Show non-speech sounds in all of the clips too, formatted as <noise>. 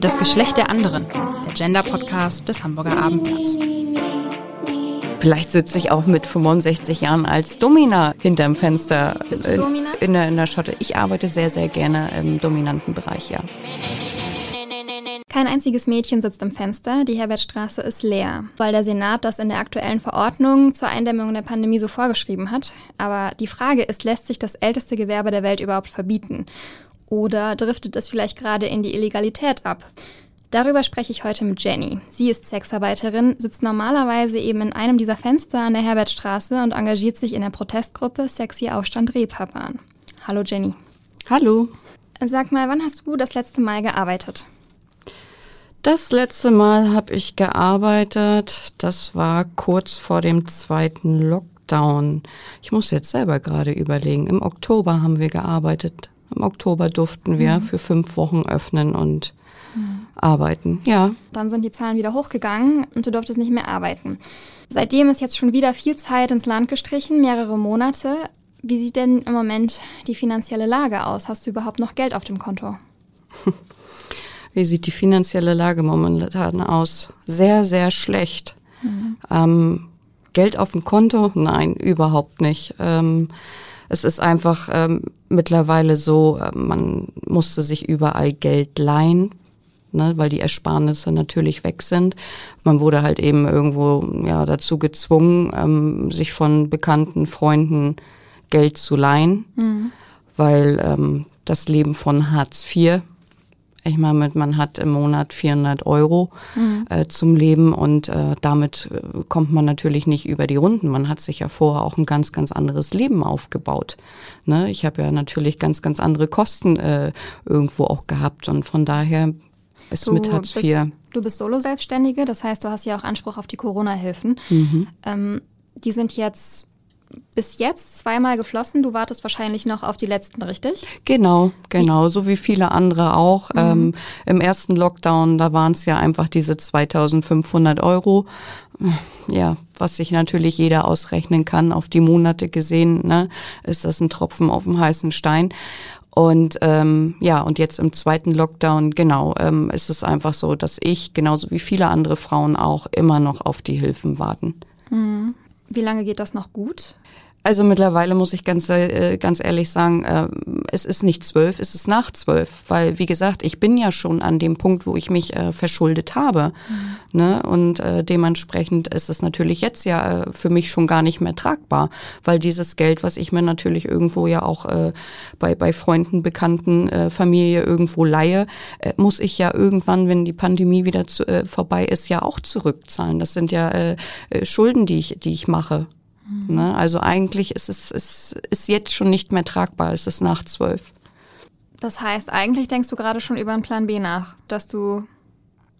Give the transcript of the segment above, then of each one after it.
Das Geschlecht der anderen, der Gender-Podcast des Hamburger Abendblatts. Vielleicht sitze ich auch mit 65 Jahren als Domina hinterm Fenster. Bist du Domina? In der, in der Schotte. Ich arbeite sehr, sehr gerne im dominanten Bereich, ja. Kein einziges Mädchen sitzt im Fenster, die Herbertstraße ist leer, weil der Senat das in der aktuellen Verordnung zur Eindämmung der Pandemie so vorgeschrieben hat. Aber die Frage ist, lässt sich das älteste Gewerbe der Welt überhaupt verbieten? Oder driftet es vielleicht gerade in die Illegalität ab? Darüber spreche ich heute mit Jenny. Sie ist Sexarbeiterin, sitzt normalerweise eben in einem dieser Fenster an der Herbertstraße und engagiert sich in der Protestgruppe Sexy Aufstand Reeperbahn. Hallo Jenny. Hallo. Sag mal, wann hast du das letzte Mal gearbeitet? Das letzte Mal habe ich gearbeitet, das war kurz vor dem zweiten Lockdown. Ich muss jetzt selber gerade überlegen. Im Oktober haben wir gearbeitet. Im Oktober durften wir mhm. für fünf Wochen öffnen und mhm. arbeiten. Ja. Dann sind die Zahlen wieder hochgegangen und du durftest nicht mehr arbeiten. Seitdem ist jetzt schon wieder viel Zeit ins Land gestrichen, mehrere Monate. Wie sieht denn im Moment die finanzielle Lage aus? Hast du überhaupt noch Geld auf dem Konto? <laughs> wie sieht die finanzielle Lage momentan aus? Sehr, sehr schlecht. Mhm. Ähm, Geld auf dem Konto? Nein, überhaupt nicht. Ähm, es ist einfach ähm, mittlerweile so, äh, man musste sich überall Geld leihen, ne, weil die Ersparnisse natürlich weg sind. Man wurde halt eben irgendwo ja dazu gezwungen, ähm, sich von bekannten Freunden Geld zu leihen, mhm. weil ähm, das Leben von Hartz IV ich meine, man hat im Monat 400 Euro mhm. äh, zum Leben und äh, damit äh, kommt man natürlich nicht über die Runden. Man hat sich ja vorher auch ein ganz, ganz anderes Leben aufgebaut. Ne? Ich habe ja natürlich ganz, ganz andere Kosten äh, irgendwo auch gehabt und von daher ist du mit Hartz IV. du bist Solo-Selbstständige, das heißt, du hast ja auch Anspruch auf die Corona-Hilfen. Mhm. Ähm, die sind jetzt bis jetzt zweimal geflossen. Du wartest wahrscheinlich noch auf die letzten, richtig? Genau, genau, so wie viele andere auch. Mhm. Ähm, Im ersten Lockdown, da waren es ja einfach diese 2500 Euro. Ja, was sich natürlich jeder ausrechnen kann, auf die Monate gesehen, ne, ist das ein Tropfen auf dem heißen Stein. Und ähm, ja, und jetzt im zweiten Lockdown, genau, ähm, ist es einfach so, dass ich, genauso wie viele andere Frauen auch, immer noch auf die Hilfen warten. Mhm. Wie lange geht das noch gut? Also mittlerweile muss ich ganz, äh, ganz ehrlich sagen, äh, es ist nicht zwölf, es ist nach zwölf, weil wie gesagt, ich bin ja schon an dem Punkt, wo ich mich äh, verschuldet habe, mhm. ne? Und dementsprechend ist es natürlich jetzt ja für mich schon gar nicht mehr tragbar, weil dieses Geld, was ich mir natürlich irgendwo ja auch bei bei Freunden, Bekannten, Familie irgendwo leihe, muss ich ja irgendwann, wenn die Pandemie wieder zu, vorbei ist, ja auch zurückzahlen. Das sind ja Schulden, die ich die ich mache. Mhm. Ne? Also eigentlich ist es ist, ist jetzt schon nicht mehr tragbar, es ist nach zwölf. Das heißt, eigentlich denkst du gerade schon über einen Plan B nach, dass du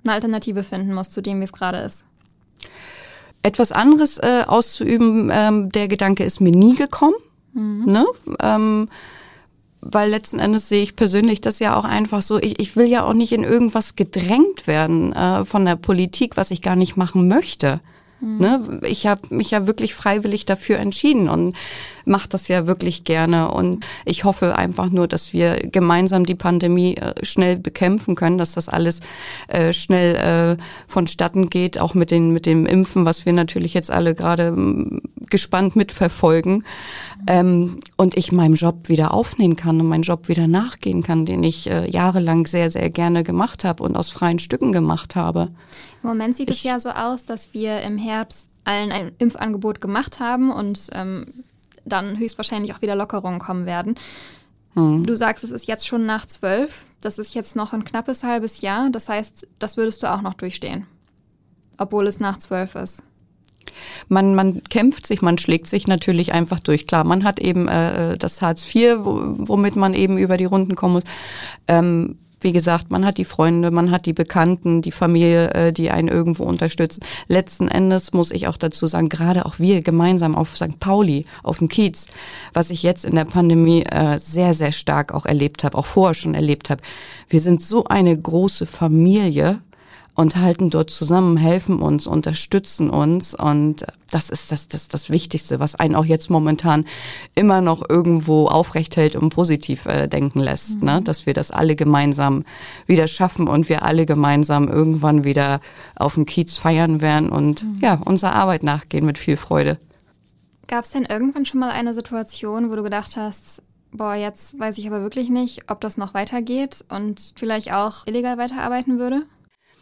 eine Alternative finden musst zu dem, wie es gerade ist. Etwas anderes äh, auszuüben, ähm, der Gedanke ist mir nie gekommen. Mhm. Ne? Ähm, weil letzten Endes sehe ich persönlich das ja auch einfach so, ich, ich will ja auch nicht in irgendwas gedrängt werden äh, von der Politik, was ich gar nicht machen möchte. Ne? Ich habe mich ja wirklich freiwillig dafür entschieden und mache das ja wirklich gerne. Und ich hoffe einfach nur, dass wir gemeinsam die Pandemie äh, schnell bekämpfen können, dass das alles äh, schnell äh, vonstatten geht, auch mit, den, mit dem Impfen, was wir natürlich jetzt alle gerade gespannt mitverfolgen. Ähm, und ich meinem Job wieder aufnehmen kann und meinen Job wieder nachgehen kann, den ich äh, jahrelang sehr, sehr gerne gemacht habe und aus freien Stücken gemacht habe. Im Moment sieht ich, es ja so aus, dass wir im Herbst allen ein Impfangebot gemacht haben und ähm, dann höchstwahrscheinlich auch wieder Lockerungen kommen werden. Hm. Du sagst, es ist jetzt schon nach zwölf. Das ist jetzt noch ein knappes halbes Jahr. Das heißt, das würdest du auch noch durchstehen, obwohl es nach zwölf ist. Man, man kämpft sich, man schlägt sich natürlich einfach durch. Klar, man hat eben äh, das Hartz IV, womit man eben über die Runden kommen muss. Ähm, wie gesagt, man hat die Freunde, man hat die Bekannten, die Familie, äh, die einen irgendwo unterstützen. Letzten Endes muss ich auch dazu sagen, gerade auch wir gemeinsam auf St. Pauli, auf dem Kiez, was ich jetzt in der Pandemie äh, sehr, sehr stark auch erlebt habe, auch vorher schon erlebt habe. Wir sind so eine große Familie und halten dort zusammen, helfen uns, unterstützen uns und das ist das, das, das Wichtigste, was einen auch jetzt momentan immer noch irgendwo aufrecht hält und positiv äh, denken lässt, ne? mhm. ne? dass wir das alle gemeinsam wieder schaffen und wir alle gemeinsam irgendwann wieder auf dem Kiez feiern werden und mhm. ja, unserer Arbeit nachgehen mit viel Freude. Gab es denn irgendwann schon mal eine Situation, wo du gedacht hast, boah, jetzt weiß ich aber wirklich nicht, ob das noch weitergeht und vielleicht auch illegal weiterarbeiten würde?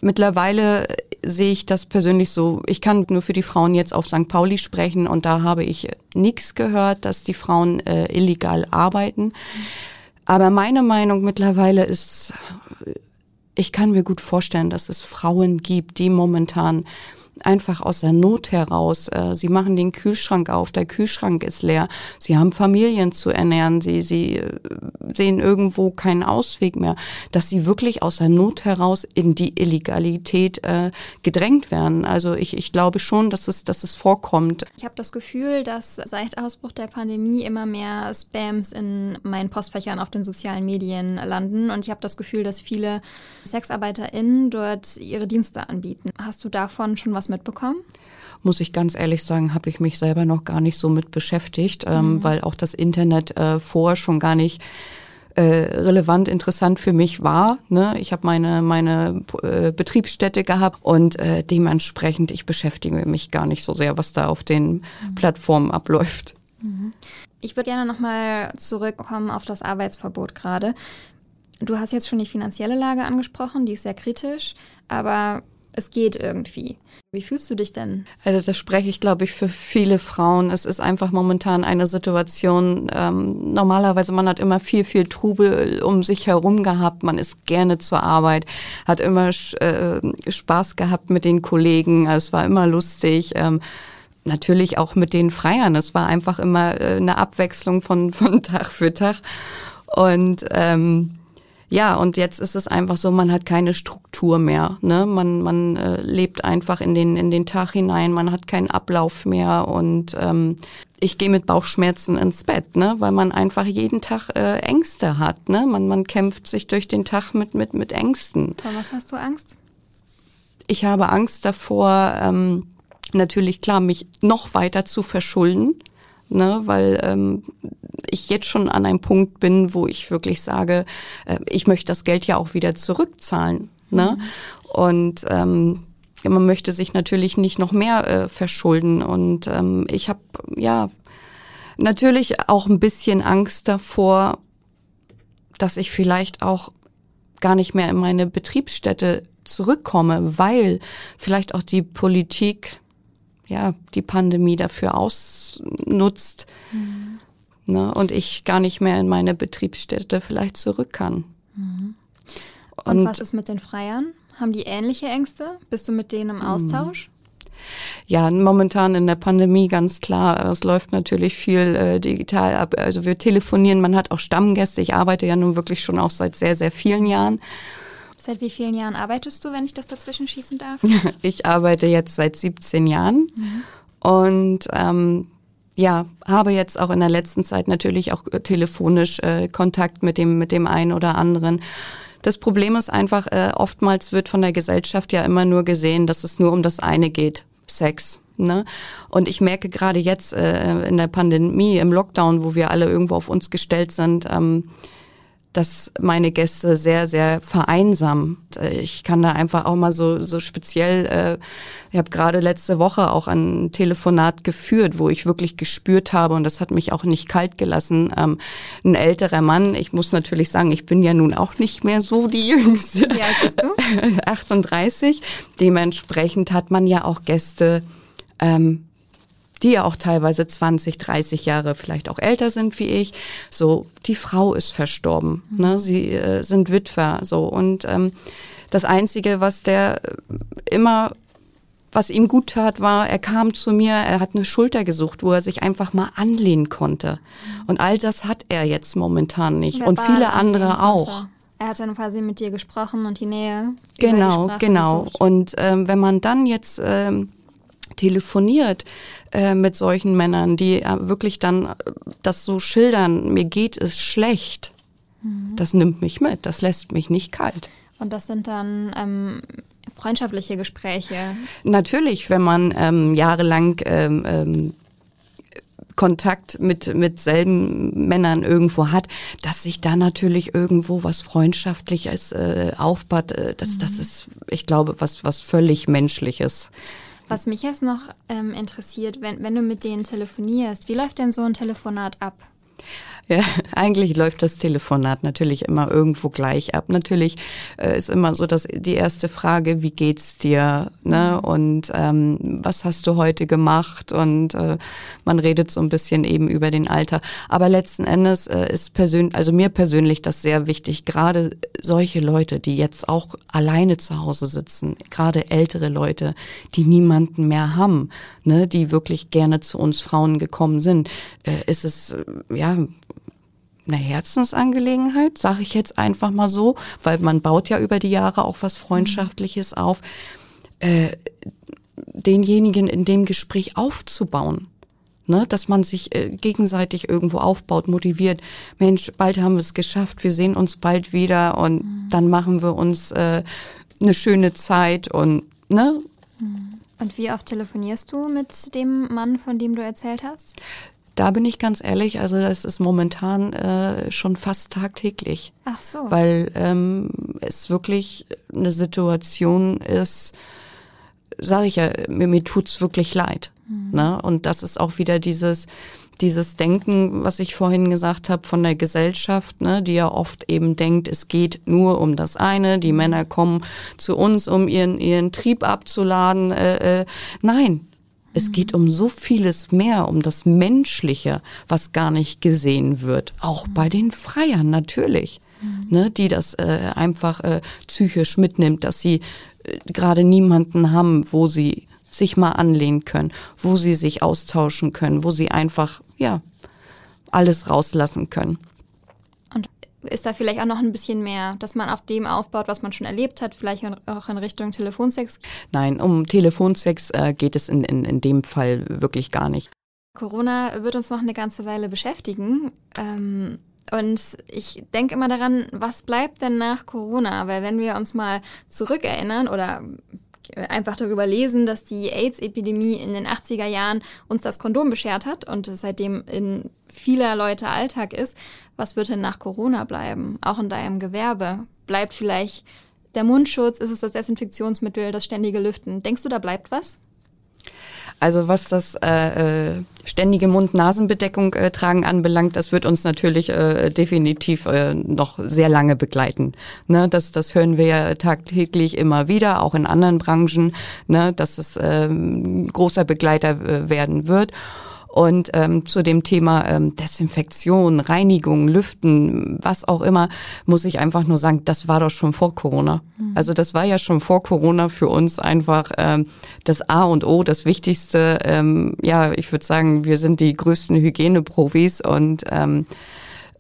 Mittlerweile sehe ich das persönlich so, ich kann nur für die Frauen jetzt auf St. Pauli sprechen und da habe ich nichts gehört, dass die Frauen äh, illegal arbeiten. Aber meine Meinung mittlerweile ist, ich kann mir gut vorstellen, dass es Frauen gibt, die momentan einfach aus der Not heraus. Äh, sie machen den Kühlschrank auf, der Kühlschrank ist leer. Sie haben Familien zu ernähren. Sie, sie äh, sehen irgendwo keinen Ausweg mehr, dass sie wirklich aus der Not heraus in die Illegalität äh, gedrängt werden. Also ich, ich glaube schon, dass es, dass es vorkommt. Ich habe das Gefühl, dass seit Ausbruch der Pandemie immer mehr Spams in meinen Postfächern auf den sozialen Medien landen und ich habe das Gefühl, dass viele SexarbeiterInnen dort ihre Dienste anbieten. Hast du davon schon was mitbekommen? Muss ich ganz ehrlich sagen, habe ich mich selber noch gar nicht so mit beschäftigt, ähm, mhm. weil auch das Internet äh, vorher schon gar nicht äh, relevant, interessant für mich war. Ne? Ich habe meine, meine äh, Betriebsstätte gehabt und äh, dementsprechend, ich beschäftige mich gar nicht so sehr, was da auf den mhm. Plattformen abläuft. Mhm. Ich würde gerne nochmal zurückkommen auf das Arbeitsverbot gerade. Du hast jetzt schon die finanzielle Lage angesprochen, die ist sehr kritisch, aber es geht irgendwie. Wie fühlst du dich denn? Also das spreche ich, glaube ich, für viele Frauen. Es ist einfach momentan eine Situation, ähm, normalerweise man hat immer viel, viel Trubel um sich herum gehabt. Man ist gerne zur Arbeit, hat immer äh, Spaß gehabt mit den Kollegen. Es war immer lustig. Ähm, natürlich auch mit den Freiern. Es war einfach immer äh, eine Abwechslung von, von Tag für Tag. Und ähm, ja, und jetzt ist es einfach so, man hat keine Struktur mehr. Ne? Man, man äh, lebt einfach in den, in den Tag hinein, man hat keinen Ablauf mehr und ähm, ich gehe mit Bauchschmerzen ins Bett, ne? weil man einfach jeden Tag äh, Ängste hat. Ne? Man, man kämpft sich durch den Tag mit, mit, mit Ängsten. Vor was hast du Angst? Ich habe Angst davor, ähm, natürlich klar, mich noch weiter zu verschulden, ne? weil ähm, ich jetzt schon an einem Punkt bin, wo ich wirklich sage, äh, ich möchte das Geld ja auch wieder zurückzahlen. Ne? Mhm. Und ähm, man möchte sich natürlich nicht noch mehr äh, verschulden. Und ähm, ich habe ja natürlich auch ein bisschen Angst davor, dass ich vielleicht auch gar nicht mehr in meine Betriebsstätte zurückkomme, weil vielleicht auch die Politik ja die Pandemie dafür ausnutzt, mhm ne, und ich gar nicht mehr in meine Betriebsstätte vielleicht zurück kann. Mhm. Und, und, was ist mit den Freiern? Haben die ähnliche Ängste? Bist du mit denen im Austausch? Ja, momentan in der Pandemie ganz klar. Es läuft natürlich viel äh, digital ab. Also wir telefonieren, man hat auch Stammgäste. Ich arbeite ja nun wirklich schon auch seit sehr, sehr vielen Jahren. Seit wie vielen Jahren arbeitest du, wenn ich das dazwischen schießen darf? <laughs> ich arbeite jetzt seit 17 Jahren. Mhm. Und ähm, ja, habe jetzt auch in der letzten Zeit natürlich auch äh, telefonisch äh, Kontakt mit dem, mit dem einen oder anderen. Das Problem ist einfach, äh, oftmals wird von der Gesellschaft ja immer nur gesehen, dass es nur um das eine geht, Sex. Ne? Und ich merke gerade jetzt äh, in der Pandemie, im Lockdown, wo wir alle irgendwo auf uns gestellt sind, ähm, dass meine Gäste sehr, sehr vereinsamen. Ich kann da einfach auch mal so, so speziell, äh, ich habe gerade letzte Woche auch ein Telefonat geführt, wo ich wirklich gespürt habe, und das hat mich auch nicht kalt gelassen, ähm, ein älterer Mann, ich muss natürlich sagen, ich bin ja nun auch nicht mehr so die Jüngste. Wie alt bist du? <laughs> 38. Dementsprechend hat man ja auch Gäste, ähm, die ja auch teilweise 20, 30 Jahre vielleicht auch älter sind wie ich. So, die Frau ist verstorben, mhm. ne? sie äh, sind Witwer, so und ähm, das einzige, was der äh, immer was ihm gut tat, war, er kam zu mir, er hat eine Schulter gesucht, wo er sich einfach mal anlehnen konnte. Mhm. Und all das hat er jetzt momentan nicht. und viele andere auch. Er hat dann quasi mit dir gesprochen und die Nähe. Genau, genau. Gesucht. Und ähm, wenn man dann jetzt ähm, telefoniert äh, mit solchen Männern, die äh, wirklich dann äh, das so schildern, mir geht es schlecht, mhm. das nimmt mich mit, das lässt mich nicht kalt. Und das sind dann ähm, freundschaftliche Gespräche. Natürlich, wenn man ähm, jahrelang ähm, ähm, Kontakt mit, mit selben Männern irgendwo hat, dass sich da natürlich irgendwo was Freundschaftliches äh, aufbaut, äh, das, mhm. das ist, ich glaube, was, was völlig Menschliches. Was mich jetzt noch ähm, interessiert, wenn, wenn du mit denen telefonierst, wie läuft denn so ein Telefonat ab? Ja, <laughs> eigentlich läuft das Telefonat natürlich immer irgendwo gleich ab. Natürlich äh, ist immer so, dass die erste Frage, wie geht's dir? Ne? Mhm. Und ähm, was hast du heute gemacht? Und äh, man redet so ein bisschen eben über den Alter. Aber letzten Endes äh, ist persönlich, also mir persönlich das sehr wichtig, gerade solche Leute, die jetzt auch alleine zu Hause sitzen, gerade ältere Leute, die niemanden mehr haben, ne, die wirklich gerne zu uns Frauen gekommen sind, äh, ist es äh, ja eine Herzensangelegenheit, sage ich jetzt einfach mal so, weil man baut ja über die Jahre auch was Freundschaftliches auf, äh, denjenigen in dem Gespräch aufzubauen. Ne, dass man sich äh, gegenseitig irgendwo aufbaut, motiviert. Mensch, bald haben wir es geschafft, wir sehen uns bald wieder und mhm. dann machen wir uns äh, eine schöne Zeit und ne. Mhm. Und wie oft telefonierst du mit dem Mann, von dem du erzählt hast? Da bin ich ganz ehrlich, also das ist momentan äh, schon fast tagtäglich. Ach so. Weil ähm, es wirklich eine Situation ist, sage ich ja, mir, mir tut's wirklich leid. Mhm. Ne? Und das ist auch wieder dieses, dieses Denken, was ich vorhin gesagt habe von der Gesellschaft, ne, die ja oft eben denkt, es geht nur um das eine, die Männer kommen zu uns, um ihren, ihren Trieb abzuladen. Äh, äh, nein, es geht um so vieles mehr, um das Menschliche, was gar nicht gesehen wird. Auch bei den Freiern natürlich. Ne, die das äh, einfach äh, psychisch mitnimmt, dass sie äh, gerade niemanden haben, wo sie sich mal anlehnen können, wo sie sich austauschen können, wo sie einfach, ja, alles rauslassen können ist da vielleicht auch noch ein bisschen mehr, dass man auf dem aufbaut, was man schon erlebt hat, vielleicht auch in Richtung Telefonsex? Nein, um Telefonsex äh, geht es in, in, in dem Fall wirklich gar nicht. Corona wird uns noch eine ganze Weile beschäftigen. Ähm, und ich denke immer daran, was bleibt denn nach Corona? Weil wenn wir uns mal zurückerinnern oder einfach darüber lesen, dass die AIDS-Epidemie in den 80er Jahren uns das Kondom beschert hat und es seitdem in vieler Leute Alltag ist. Was wird denn nach Corona bleiben? Auch in deinem Gewerbe? Bleibt vielleicht der Mundschutz? Ist es das Desinfektionsmittel, das ständige Lüften? Denkst du, da bleibt was? Also was das äh, äh, ständige Mund-Nasen-Bedeckung äh, tragen anbelangt, das wird uns natürlich äh, definitiv äh, noch sehr lange begleiten. Ne, das, das hören wir ja tagtäglich immer wieder, auch in anderen Branchen, ne, dass es äh, großer Begleiter äh, werden wird. Und ähm, zu dem Thema ähm, Desinfektion, Reinigung, Lüften, was auch immer, muss ich einfach nur sagen, das war doch schon vor Corona. Mhm. Also das war ja schon vor Corona für uns einfach ähm, das A und O, das Wichtigste. Ähm, ja, ich würde sagen, wir sind die größten Hygieneprofis und ähm,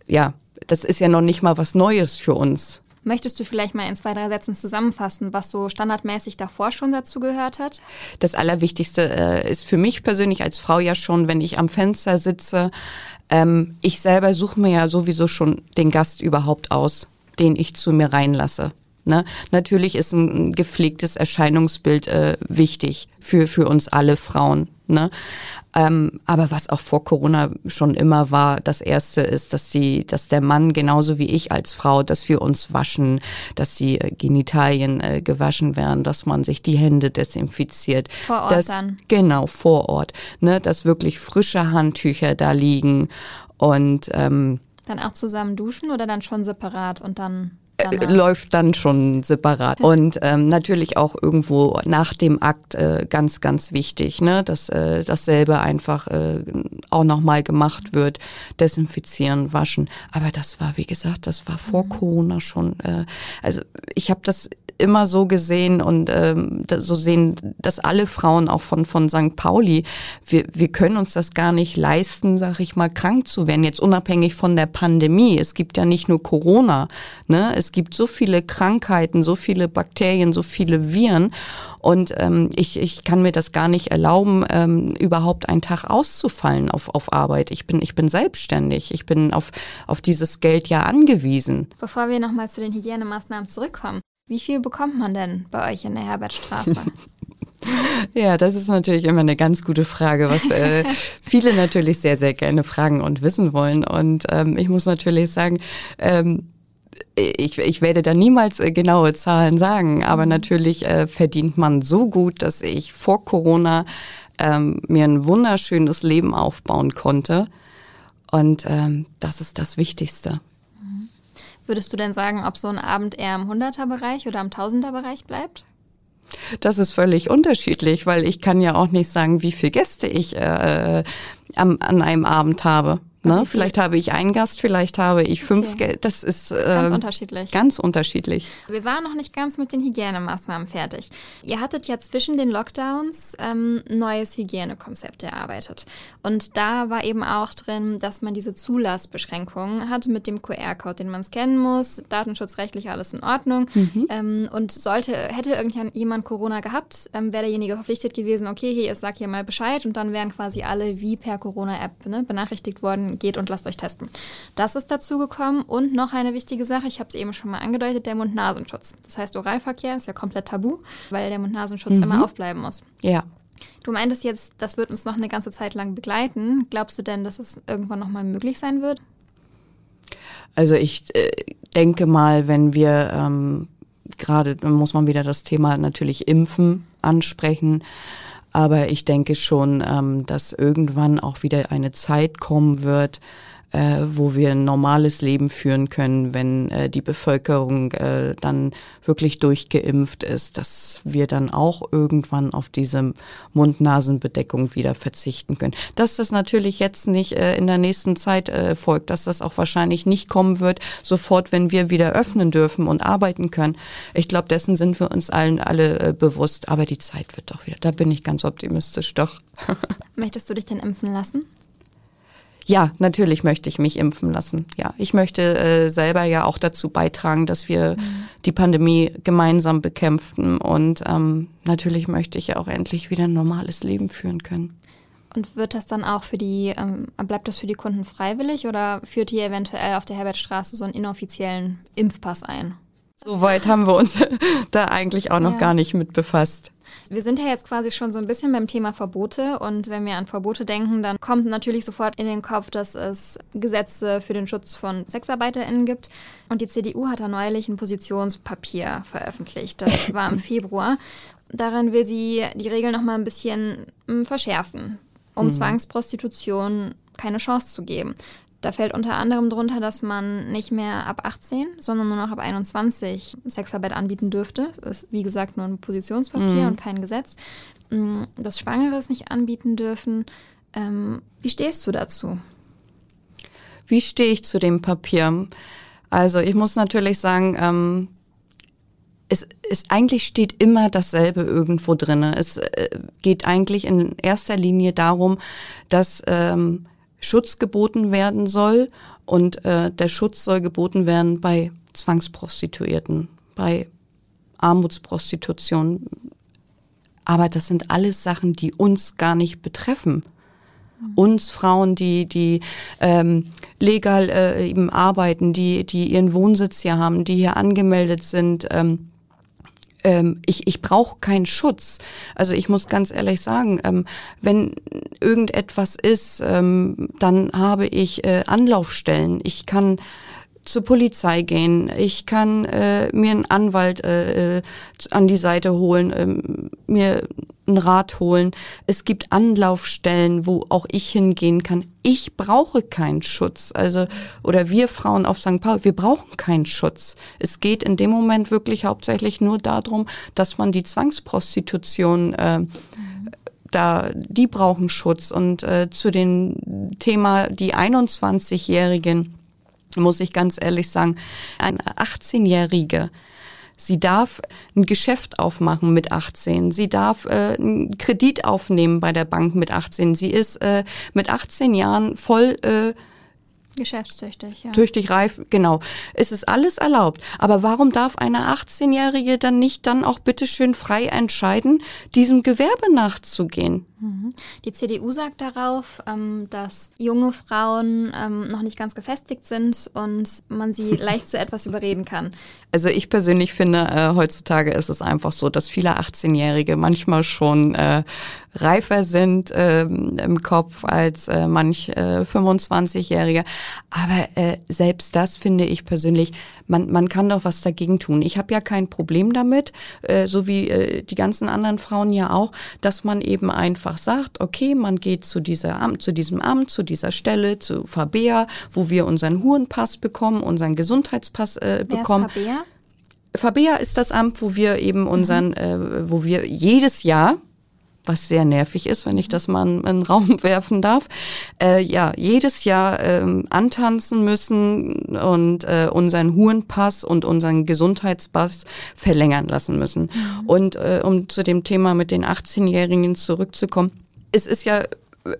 ja, das ist ja noch nicht mal was Neues für uns. Möchtest du vielleicht mal in zwei, drei Sätzen zusammenfassen, was so standardmäßig davor schon dazu gehört hat? Das Allerwichtigste äh, ist für mich persönlich als Frau ja schon, wenn ich am Fenster sitze, ähm, ich selber suche mir ja sowieso schon den Gast überhaupt aus, den ich zu mir reinlasse. Ne? Natürlich ist ein gepflegtes Erscheinungsbild äh, wichtig für, für uns alle Frauen. Ne? Ähm, aber was auch vor Corona schon immer war, das erste ist, dass die, dass der Mann genauso wie ich als Frau, dass wir uns waschen, dass die Genitalien äh, gewaschen werden, dass man sich die Hände desinfiziert. Vor Ort dass, dann. Genau, vor Ort. Ne, dass wirklich frische Handtücher da liegen und ähm, dann auch zusammen duschen oder dann schon separat und dann äh, läuft dann schon separat. Und ähm, natürlich auch irgendwo nach dem Akt äh, ganz, ganz wichtig, ne, dass äh, dasselbe einfach äh, auch nochmal gemacht wird. Desinfizieren, waschen. Aber das war, wie gesagt, das war vor mhm. Corona schon. Äh, also ich habe das immer so gesehen und ähm, so sehen das alle Frauen auch von von St. Pauli. Wir, wir können uns das gar nicht leisten, sag ich mal, krank zu werden. Jetzt unabhängig von der Pandemie. Es gibt ja nicht nur Corona. Ne? Es gibt so viele Krankheiten, so viele Bakterien, so viele Viren. Und ähm, ich, ich kann mir das gar nicht erlauben, ähm, überhaupt einen Tag auszufallen auf, auf Arbeit. Ich bin, ich bin selbstständig. Ich bin auf, auf dieses Geld ja angewiesen. Bevor wir nochmal zu den Hygienemaßnahmen zurückkommen, Wie viel bekommt man denn bei euch in der Herbertstraße? <laughs> Ja, das ist natürlich immer eine ganz gute Frage, was äh, <laughs> viele natürlich sehr, sehr gerne fragen und wissen wollen. Und ähm, ich muss natürlich sagen, ähm, ich, ich werde da niemals äh, genaue Zahlen sagen, aber mhm. natürlich äh, verdient man so gut, dass ich vor Corona ähm, mir ein wunderschönes Leben aufbauen konnte. Und ähm, das ist das Wichtigste. Würdest du denn sagen, ob so ein Abend eher im Hunderter-Bereich oder im Tausender-Bereich bleibt? Das ist völlig unterschiedlich, weil ich kann ja auch nicht sagen, wie viele Gäste ich äh, am, an einem Abend habe. Ne? Vielleicht habe ich einen Gast, vielleicht habe ich fünf. Okay. Das ist äh, ganz unterschiedlich. Ganz unterschiedlich. Wir waren noch nicht ganz mit den Hygienemaßnahmen fertig. Ihr hattet ja zwischen den Lockdowns ähm, neues Hygienekonzept erarbeitet. Und da war eben auch drin, dass man diese Zulassbeschränkungen hat mit dem QR-Code, den man scannen muss. Datenschutzrechtlich alles in Ordnung. Mhm. Ähm, und sollte, hätte irgendjemand Corona gehabt, ähm, wäre derjenige verpflichtet gewesen, okay, hier, sag hier mal Bescheid. Und dann wären quasi alle wie per Corona-App ne, benachrichtigt worden geht und lasst euch testen. Das ist dazu gekommen und noch eine wichtige Sache, ich habe es eben schon mal angedeutet, der Mund-Nasenschutz. Das heißt, Oralverkehr ist ja komplett tabu, weil der Mund-Nasenschutz mhm. immer aufbleiben muss. Ja. Du meintest jetzt, das wird uns noch eine ganze Zeit lang begleiten. Glaubst du denn, dass es irgendwann nochmal möglich sein wird? Also ich äh, denke mal, wenn wir ähm, gerade, muss man wieder das Thema natürlich Impfen ansprechen. Aber ich denke schon, ähm, dass irgendwann auch wieder eine Zeit kommen wird, äh, wo wir ein normales Leben führen können, wenn äh, die Bevölkerung äh, dann wirklich durchgeimpft ist, dass wir dann auch irgendwann auf diese Mund-Nasen-Bedeckung wieder verzichten können. Dass das natürlich jetzt nicht äh, in der nächsten Zeit äh, folgt, dass das auch wahrscheinlich nicht kommen wird, sofort, wenn wir wieder öffnen dürfen und arbeiten können. Ich glaube, dessen sind wir uns allen alle äh, bewusst, aber die Zeit wird doch wieder. Da bin ich ganz optimistisch, doch. <laughs> Möchtest du dich denn impfen lassen? Ja, natürlich möchte ich mich impfen lassen. Ja, ich möchte äh, selber ja auch dazu beitragen, dass wir mhm. die Pandemie gemeinsam bekämpfen. Und ähm, natürlich möchte ich ja auch endlich wieder ein normales Leben führen können. Und wird das dann auch für die, ähm, bleibt das für die Kunden freiwillig oder führt ihr eventuell auf der Herbertstraße so einen inoffiziellen Impfpass ein? Soweit haben wir uns <laughs> da eigentlich auch noch ja. gar nicht mit befasst. Wir sind ja jetzt quasi schon so ein bisschen beim Thema Verbote und wenn wir an Verbote denken, dann kommt natürlich sofort in den Kopf, dass es Gesetze für den Schutz von SexarbeiterInnen gibt. Und die CDU hat da neulich ein Positionspapier veröffentlicht. Das <laughs> war im Februar. Darin will sie die Regeln noch mal ein bisschen hm, verschärfen, um mhm. Zwangsprostitution keine Chance zu geben. Da fällt unter anderem drunter, dass man nicht mehr ab 18, sondern nur noch ab 21 Sexarbeit anbieten dürfte. Das ist, wie gesagt, nur ein Positionspapier mhm. und kein Gesetz. Mm, dass Schwangere es nicht anbieten dürfen. Ähm, wie stehst du dazu? Wie stehe ich zu dem Papier? Also ich muss natürlich sagen, ähm, es ist eigentlich steht immer dasselbe irgendwo drin. Es äh, geht eigentlich in erster Linie darum, dass ähm, Schutz geboten werden soll. Und äh, der Schutz soll geboten werden bei Zwangsprostituierten, bei Armutsprostitution. Aber das sind alles Sachen, die uns gar nicht betreffen. Uns Frauen, die, die ähm, legal äh, eben arbeiten, die, die ihren Wohnsitz hier haben, die hier angemeldet sind, ähm, ähm, ich, ich brauche keinen Schutz. Also ich muss ganz ehrlich sagen, ähm, wenn irgendetwas ist, ähm, dann habe ich äh, Anlaufstellen. Ich kann zur Polizei gehen, ich kann äh, mir einen Anwalt äh, äh an die Seite holen, ähm, mir einen Rat holen. Es gibt Anlaufstellen, wo auch ich hingehen kann. Ich brauche keinen Schutz. Also, oder wir Frauen auf St. Paul, wir brauchen keinen Schutz. Es geht in dem Moment wirklich hauptsächlich nur darum, dass man die Zwangsprostitution äh, da, die brauchen Schutz. Und äh, zu dem Thema die 21-Jährigen muss ich ganz ehrlich sagen, eine 18-Jährige, Sie darf ein Geschäft aufmachen mit 18. Sie darf äh, einen Kredit aufnehmen bei der Bank mit 18. Sie ist äh, mit 18 Jahren voll äh, Geschäftstüchtig, ja. Tüchtig reif, genau. Es ist alles erlaubt. Aber warum darf eine 18-Jährige dann nicht dann auch bitteschön frei entscheiden, diesem Gewerbe nachzugehen? Mhm. Die CDU sagt darauf, ähm, dass junge Frauen ähm, noch nicht ganz gefestigt sind und man sie <laughs> leicht zu etwas überreden kann. Also ich persönlich finde, äh, heutzutage ist es einfach so, dass viele 18-Jährige manchmal schon äh, reifer sind äh, im Kopf als äh, manch äh, 25-Jährige. Aber selbst das finde ich persönlich, man, man kann doch was dagegen tun. Ich habe ja kein Problem damit, äh, so wie äh, die ganzen anderen Frauen ja auch, dass man eben einfach sagt, okay, man geht zu dieser Amt, zu diesem Amt, zu dieser Stelle, zu Fabea, wo wir unseren Hurenpass bekommen, unseren Gesundheitspass äh, bekommen. Wer ist Fabea? Fabea ist das Amt, wo wir eben unseren, mhm. äh, wo wir jedes Jahr was sehr nervig ist, wenn ich das mal in, den Raum <laughs> werfen darf, äh, ja, jedes Jahr ähm, antanzen müssen und äh, unseren Hurenpass und unseren Gesundheitspass verlängern lassen müssen. Mhm. Und äh, um zu dem Thema mit den 18-Jährigen zurückzukommen, es ist ja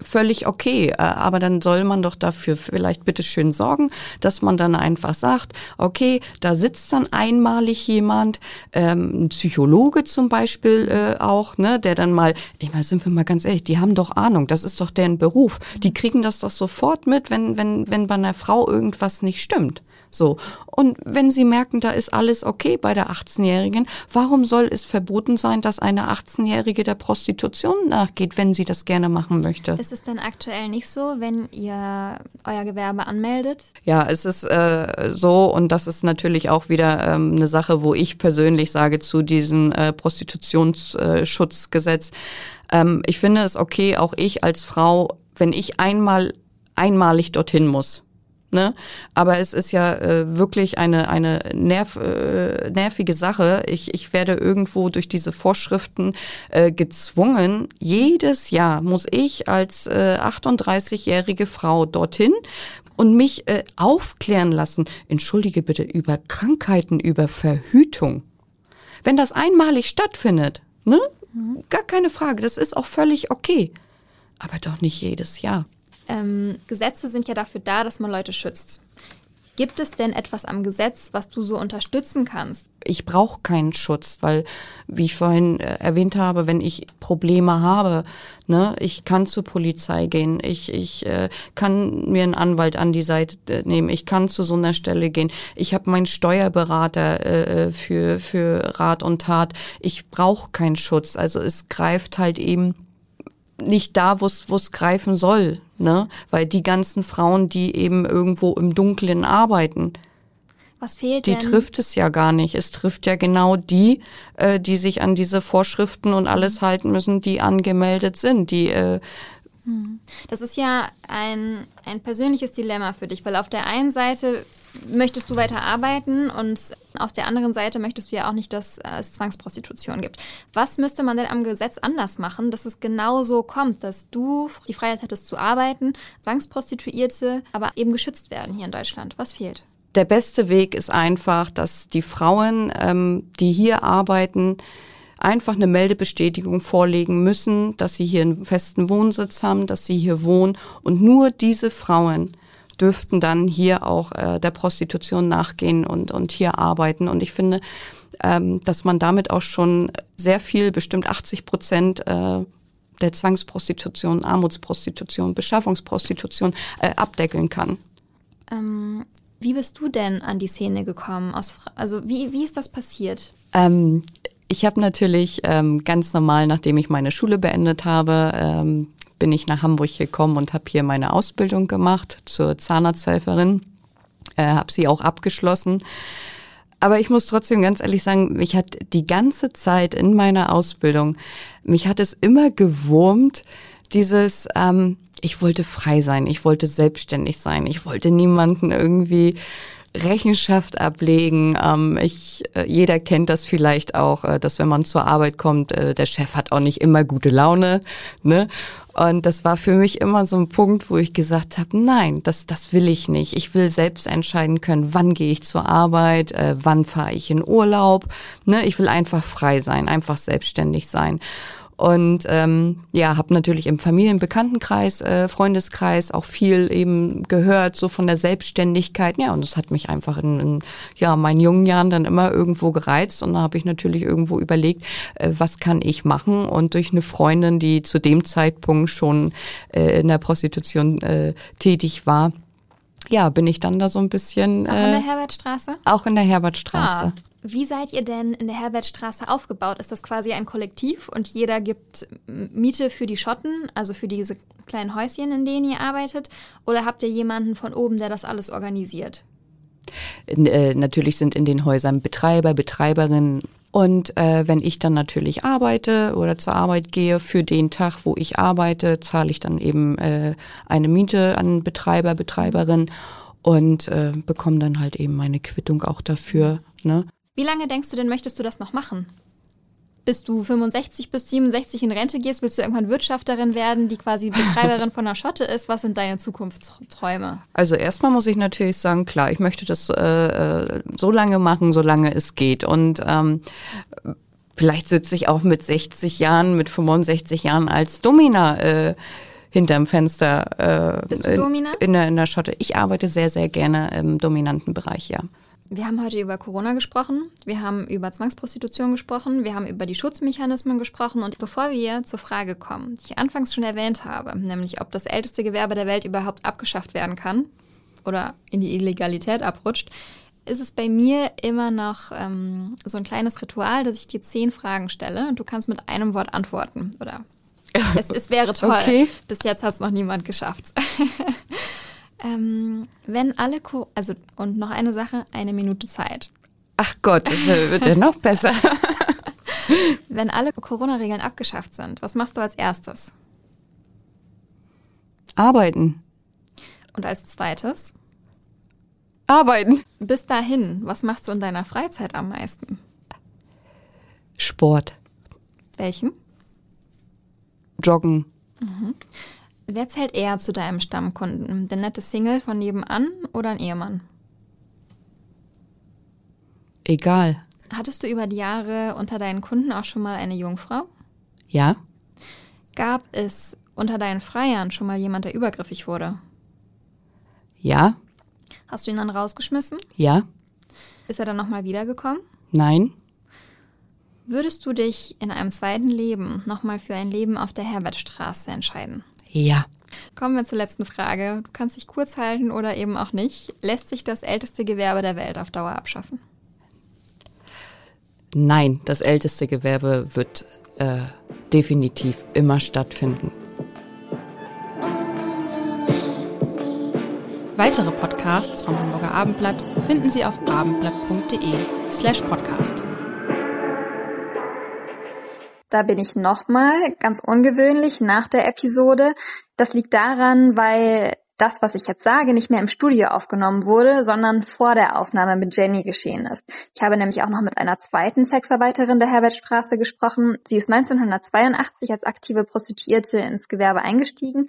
völlig okay. Äh, aber dann soll man doch dafür vielleicht bitteschön sorgen, dass man dann einfach sagt, okay, da sitzt dann einmalig jemand, ähm, ein Psychologe zum Beispiel äh, auch, ne, der dann mal, ich meine, sind wir mal ganz ehrlich, die haben doch Ahnung, das ist doch deren Beruf. Die kriegen das doch sofort mit, wenn, wenn, wenn bei einer Frau irgendwas nicht stimmt. So. Und wenn Sie merken, da ist alles okay bei der 18-Jährigen, warum soll es verboten sein, dass eine 18-Jährige der Prostitution nachgeht, wenn sie das gerne machen möchte? Ist es denn aktuell nicht so, wenn ihr euer Gewerbe anmeldet? Ja, es ist äh, so und das ist natürlich auch wieder ähm, eine Sache, wo ich persönlich sage zu diesem äh, Prostitutionsschutzgesetz. Ähm, ich finde es okay, auch ich als Frau, wenn ich einmal einmalig dorthin muss, Ne? Aber es ist ja äh, wirklich eine, eine nerv, äh, nervige Sache. Ich, ich werde irgendwo durch diese Vorschriften äh, gezwungen. Jedes Jahr muss ich als äh, 38-jährige Frau dorthin und mich äh, aufklären lassen. Entschuldige bitte, über Krankheiten, über Verhütung. Wenn das einmalig stattfindet, ne? Mhm. Gar keine Frage, das ist auch völlig okay. Aber doch nicht jedes Jahr. Ähm, Gesetze sind ja dafür da, dass man Leute schützt. Gibt es denn etwas am Gesetz, was du so unterstützen kannst? Ich brauche keinen Schutz, weil, wie ich vorhin äh, erwähnt habe, wenn ich Probleme habe, ne, ich kann zur Polizei gehen, ich, ich äh, kann mir einen Anwalt an die Seite äh, nehmen, ich kann zu so einer Stelle gehen, ich habe meinen Steuerberater äh, äh für, für Rat und Tat. Ich brauche keinen Schutz. Also es greift halt eben nicht da, wo es greifen soll, ne? Weil die ganzen Frauen, die eben irgendwo im Dunkeln arbeiten, was fehlt die denn? trifft es ja gar nicht. Es trifft ja genau die, äh, die sich an diese Vorschriften und alles mhm. halten müssen, die angemeldet sind, die äh. Das ist ja ein, ein persönliches Dilemma für dich, weil auf der einen Seite möchtest du weiter arbeiten und auf der anderen Seite möchtest du ja auch nicht, dass es Zwangsprostitution gibt. Was müsste man denn am Gesetz anders machen, dass es genau so kommt, dass du die Freiheit hättest zu arbeiten, Zwangsprostituierte aber eben geschützt werden hier in Deutschland? Was fehlt? Der beste Weg ist einfach, dass die Frauen, ähm, die hier arbeiten, einfach eine Meldebestätigung vorlegen müssen, dass sie hier einen festen Wohnsitz haben, dass sie hier wohnen. Und nur diese Frauen dürften dann hier auch äh, der Prostitution nachgehen und, und hier arbeiten. Und ich finde, ähm, dass man damit auch schon sehr viel, bestimmt 80 Prozent äh, der Zwangsprostitution, Armutsprostitution, Beschaffungsprostitution äh, abdeckeln kann. Ähm, wie bist du denn an die Szene gekommen? Aus, also wie, wie ist das passiert? Ähm, ich habe natürlich ähm, ganz normal, nachdem ich meine Schule beendet habe, ähm, bin ich nach Hamburg gekommen und habe hier meine Ausbildung gemacht zur Zahnarzthelferin, äh, habe sie auch abgeschlossen. Aber ich muss trotzdem ganz ehrlich sagen, mich hat die ganze Zeit in meiner Ausbildung, mich hat es immer gewurmt, dieses, ähm, ich wollte frei sein, ich wollte selbstständig sein, ich wollte niemanden irgendwie Rechenschaft ablegen. Ähm, ich, äh, jeder kennt das vielleicht auch, äh, dass wenn man zur Arbeit kommt, äh, der Chef hat auch nicht immer gute Laune. Ne? Und das war für mich immer so ein Punkt, wo ich gesagt habe, nein, das, das will ich nicht. Ich will selbst entscheiden können, wann gehe ich zur Arbeit, äh, wann fahre ich in Urlaub. Ne? Ich will einfach frei sein, einfach selbstständig sein. Und ähm, ja, habe natürlich im Familienbekanntenkreis, äh, Freundeskreis auch viel eben gehört, so von der Selbstständigkeit. Ja, und das hat mich einfach in, in ja, meinen jungen Jahren dann immer irgendwo gereizt. Und da habe ich natürlich irgendwo überlegt, äh, was kann ich machen? Und durch eine Freundin, die zu dem Zeitpunkt schon äh, in der Prostitution äh, tätig war, ja, bin ich dann da so ein bisschen. Auch in der Herbertstraße? Auch in der Herbertstraße. Ah. Wie seid ihr denn in der Herbertstraße aufgebaut? Ist das quasi ein Kollektiv und jeder gibt Miete für die Schotten, also für diese kleinen Häuschen, in denen ihr arbeitet? Oder habt ihr jemanden von oben, der das alles organisiert? Äh, natürlich sind in den Häusern Betreiber, Betreiberinnen. Und äh, wenn ich dann natürlich arbeite oder zur Arbeit gehe, für den Tag, wo ich arbeite, zahle ich dann eben äh, eine Miete an Betreiber, Betreiberin und äh, bekomme dann halt eben meine Quittung auch dafür. Ne? Wie lange denkst du denn, möchtest du das noch machen? Bis du 65 bis 67 in Rente gehst, willst du irgendwann Wirtschafterin werden, die quasi <laughs> Betreiberin von einer Schotte ist? Was sind deine Zukunftsträume? Also erstmal muss ich natürlich sagen, klar, ich möchte das äh, äh so lange machen, solange es geht. Und ähm, vielleicht sitze ich auch mit 60 Jahren, mit 65 Jahren als Domina. Äh, hinterm Fenster äh, Bist du Domina? In, in, der, in der Schotte. Ich arbeite sehr, sehr gerne im dominanten Bereich, ja. Wir haben heute über Corona gesprochen, wir haben über Zwangsprostitution gesprochen, wir haben über die Schutzmechanismen gesprochen und bevor wir zur Frage kommen, die ich anfangs schon erwähnt habe, nämlich ob das älteste Gewerbe der Welt überhaupt abgeschafft werden kann oder in die Illegalität abrutscht, ist es bei mir immer noch ähm, so ein kleines Ritual, dass ich dir zehn Fragen stelle und du kannst mit einem Wort antworten. Oder <laughs> es, es wäre toll. Okay. Bis jetzt hat es noch niemand geschafft. <laughs> Ähm, wenn alle, Co also und noch eine Sache, eine Minute Zeit. Ach Gott, das wird ja noch besser. <laughs> wenn alle Corona-Regeln abgeschafft sind, was machst du als erstes? Arbeiten. Und als zweites? Arbeiten. Bis dahin, was machst du in deiner Freizeit am meisten? Sport. Welchen? Joggen. Mhm. Wer zählt eher zu deinem Stammkunden? Der nette Single von nebenan oder ein Ehemann? Egal. Hattest du über die Jahre unter deinen Kunden auch schon mal eine Jungfrau? Ja. Gab es unter deinen Freiern schon mal jemand, der übergriffig wurde? Ja. Hast du ihn dann rausgeschmissen? Ja. Ist er dann nochmal wiedergekommen? Nein. Würdest du dich in einem zweiten Leben nochmal für ein Leben auf der Herbertstraße entscheiden? Ja. Kommen wir zur letzten Frage. Du kannst dich kurz halten oder eben auch nicht. Lässt sich das älteste Gewerbe der Welt auf Dauer abschaffen? Nein, das älteste Gewerbe wird äh, definitiv immer stattfinden. Weitere Podcasts vom Hamburger Abendblatt finden Sie auf abendblatt.de slash podcast. Da bin ich nochmal ganz ungewöhnlich nach der Episode. Das liegt daran, weil das, was ich jetzt sage, nicht mehr im Studio aufgenommen wurde, sondern vor der Aufnahme mit Jenny geschehen ist. Ich habe nämlich auch noch mit einer zweiten Sexarbeiterin der Herbertstraße gesprochen. Sie ist 1982 als aktive Prostituierte ins Gewerbe eingestiegen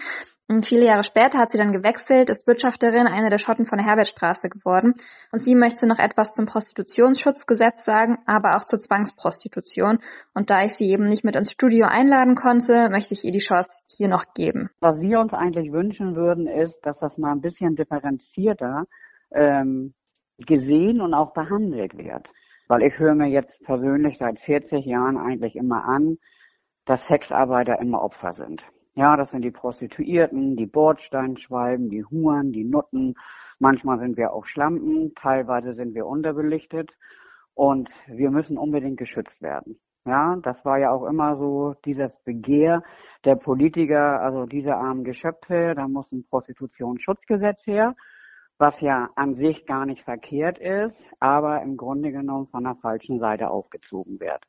und viele Jahre später hat sie dann gewechselt, ist Wirtschafterin einer der Schotten von der Herbertstraße geworden. Und sie möchte noch etwas zum Prostitutionsschutzgesetz sagen, aber auch zur Zwangsprostitution. Und da ich sie eben nicht mit ins Studio einladen konnte, möchte ich ihr die Chance hier noch geben. Was wir uns eigentlich wünschen würden, ist, dass das mal ein bisschen differenzierter ähm, gesehen und auch behandelt wird. Weil ich höre mir jetzt persönlich seit 40 Jahren eigentlich immer an, dass Sexarbeiter immer Opfer sind. Ja, das sind die Prostituierten, die Bordsteinschwalben, die Huren, die Nutten. Manchmal sind wir auch Schlampen, teilweise sind wir unterbelichtet und wir müssen unbedingt geschützt werden. Ja, das war ja auch immer so dieses Begehr der Politiker, also diese armen Geschöpfe, da muss ein Prostitutionsschutzgesetz her, was ja an sich gar nicht verkehrt ist, aber im Grunde genommen von der falschen Seite aufgezogen wird.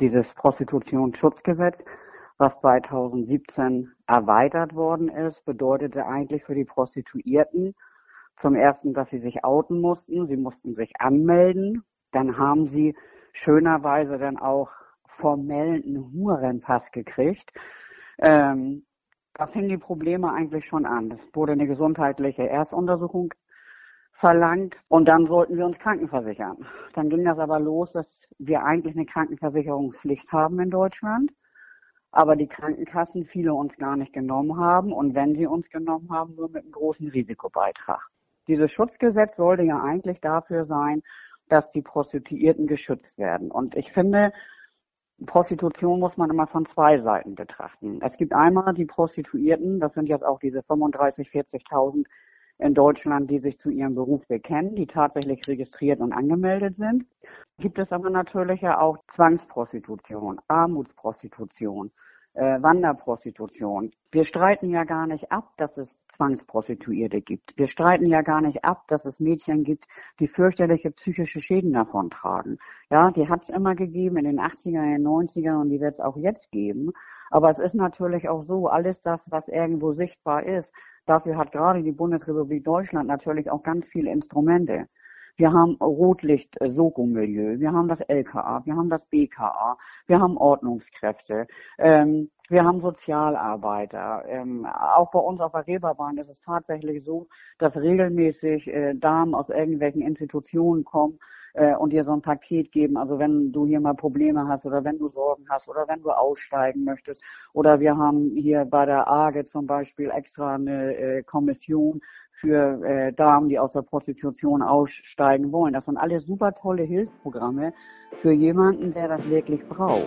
Dieses Prostitutionsschutzgesetz was 2017 erweitert worden ist, bedeutete eigentlich für die Prostituierten zum ersten, dass sie sich outen mussten. Sie mussten sich anmelden. Dann haben sie schönerweise dann auch formell einen Hurenpass gekriegt. Ähm, da fingen die Probleme eigentlich schon an. Es wurde eine gesundheitliche Erstuntersuchung verlangt und dann sollten wir uns krankenversichern. Dann ging das aber los, dass wir eigentlich eine Krankenversicherungspflicht haben in Deutschland aber die Krankenkassen viele uns gar nicht genommen haben und wenn sie uns genommen haben, nur mit einem großen Risikobeitrag. Dieses Schutzgesetz sollte ja eigentlich dafür sein, dass die Prostituierten geschützt werden. Und ich finde, Prostitution muss man immer von zwei Seiten betrachten. Es gibt einmal die Prostituierten, das sind jetzt auch diese 35, 40.000 in Deutschland, die sich zu ihrem Beruf bekennen, die tatsächlich registriert und angemeldet sind. Gibt es aber natürlich ja auch Zwangsprostitution, Armutsprostitution, äh, Wanderprostitution. Wir streiten ja gar nicht ab, dass es Zwangsprostituierte gibt. Wir streiten ja gar nicht ab, dass es Mädchen gibt, die fürchterliche psychische Schäden davon tragen. Ja, die hat es immer gegeben in den 80er, in den 90er und die wird es auch jetzt geben. Aber es ist natürlich auch so, alles das, was irgendwo sichtbar ist, dafür hat gerade die Bundesrepublik Deutschland natürlich auch ganz viele Instrumente. Wir haben Rotlicht, äh, wir haben das LKA, wir haben das BKA, wir haben Ordnungskräfte, ähm, wir haben Sozialarbeiter. Ähm, auch bei uns auf der Reeperbahn ist es tatsächlich so, dass regelmäßig äh, Damen aus irgendwelchen Institutionen kommen äh, und dir so ein Paket geben. Also wenn du hier mal Probleme hast oder wenn du Sorgen hast oder wenn du aussteigen möchtest. Oder wir haben hier bei der AGE zum Beispiel extra eine äh, Kommission für äh, Damen, die aus der Prostitution aussteigen wollen. Das sind alles super tolle Hilfsprogramme für jemanden, der das wirklich braucht.